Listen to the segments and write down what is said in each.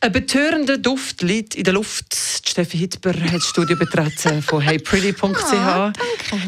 Ein betörender Duft liegt in der Luft. Steffi Hitber hat das Studio betreten von heypretty.ch. Ah,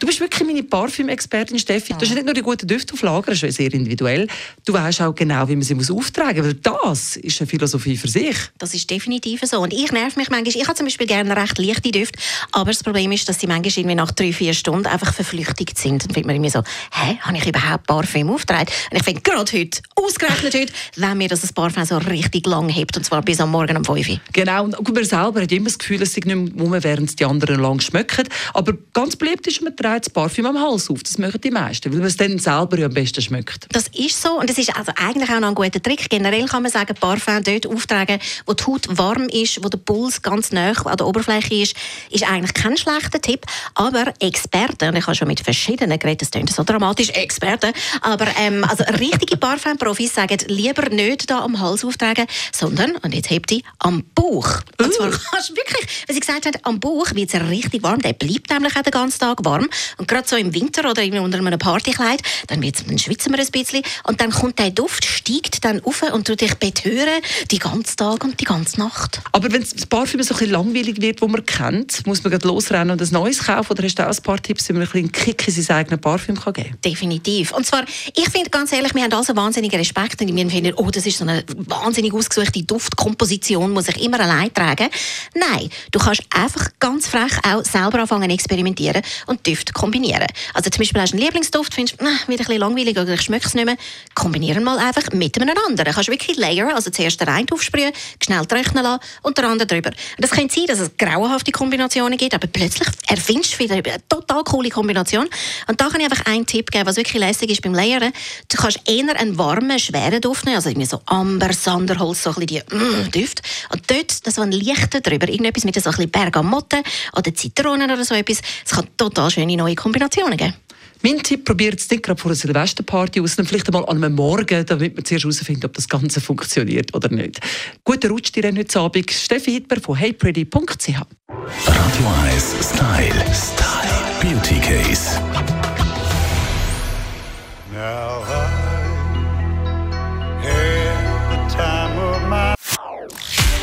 du bist wirklich meine Parfüm-Expertin, Steffi. Du hast nicht nur die guten Düfte auf Lager, das ist sehr individuell. Du weißt auch genau, wie man sie muss auftragen muss. Weil das ist eine Philosophie für sich. Das ist definitiv so. Und ich nerv mich manchmal. Ich habe zum Beispiel gerne recht leichte Düfte, aber das Problem ist, dass sie manchmal irgendwie nach drei, vier Stunden einfach verflüchtigt sind. Dann findet man irgendwie so, hä, habe ich überhaupt Parfüm aufgetragen? Und ich finde, gerade heute, ausgerechnet heute, wenn mir das ein Parfüm so richtig lang hebt, und zwar bis am Morgen um 5 Uhr. Genau, und man selber hat immer das Gefühl, es sei nicht mehr während die anderen lang schmecken. Aber ganz beliebt ist, man trägt das Parfüm am Hals auf. Das machen die meisten, weil man es dann selber ja am besten schmeckt. Das ist so und das ist also eigentlich auch noch ein guter Trick. Generell kann man sagen, Parfüm dort auftragen, wo die Haut warm ist, wo der Puls ganz nah an der Oberfläche ist, ist eigentlich kein schlechter Tipp. Aber Experten, und ich habe schon mit verschiedenen geredet, das klingt so dramatisch, Experten, aber ähm, also richtige Parfümprofis sagen, lieber nicht da am Hals auftragen, sondern, und jetzt hebt die, am Bauch. Und zwar kannst du wirklich, wie sie gesagt hat, am Bauch wird es richtig warm, der bleibt nämlich auch den ganzen Tag warm. Und gerade so im Winter oder unter einem Partykleid, dann, dann schwitzen wir ein bisschen und dann kommt der Duft, steigt dann auf und tut dich betören, die ganze Tag und die ganze Nacht. Aber wenn das Parfüm so ein bisschen langweilig wird, wo man kennt, muss man losrennen und ein neues kaufen? Oder hast du auch ein paar Tipps, wie man ein bisschen Kick in sein eigenes Parfüm kann geben kann? Definitiv. Und zwar, ich finde ganz ehrlich, wir haben also wahnsinnigen Respekt und wir finden, oh, das ist so eine wahnsinnig ausgesuchte Duftkomposition, muss ich immer allein tragen. Nein, du kannst einfach ganz frech auch selber anfangen experimentieren und Düfte kombinieren. Also zum Beispiel hast du einen Lieblingsduft, findest, na, wieder ein bisschen langweilig oder ich schmecke es nicht mehr, kombinieren mal einfach mit einem anderen. Du kannst wirklich layern, also zuerst den einen aufsprühen, schnell trocknen lassen und den anderen drüber. Das kann sein, dass es grauenhafte Kombinationen gibt, aber plötzlich erfindest du wieder eine total coole Kombination. Und da kann ich einfach einen Tipp geben, was wirklich lässig ist beim Layern. Du kannst eher einen warmen, schweren Duft nehmen, also irgendwie so Amber, Sanderholz, so ein bisschen die mm, Düfte. Und dort, das so ein leichter drüber, irgendetwas mit so ein bisschen Bergamotte oder Zitronen oder so etwas. Es kann total schöne neue Kombinationen geben. Mein Tipp, probiert es nicht gerade vor einer Silvesterparty aus, sondern vielleicht einmal an einem Morgen, damit man zuerst herausfindet, ob das Ganze funktioniert oder nicht. Guten Rutsch dir heute Abend. Steffi Hitber von heypretty.ch Radio 1 Style. Style.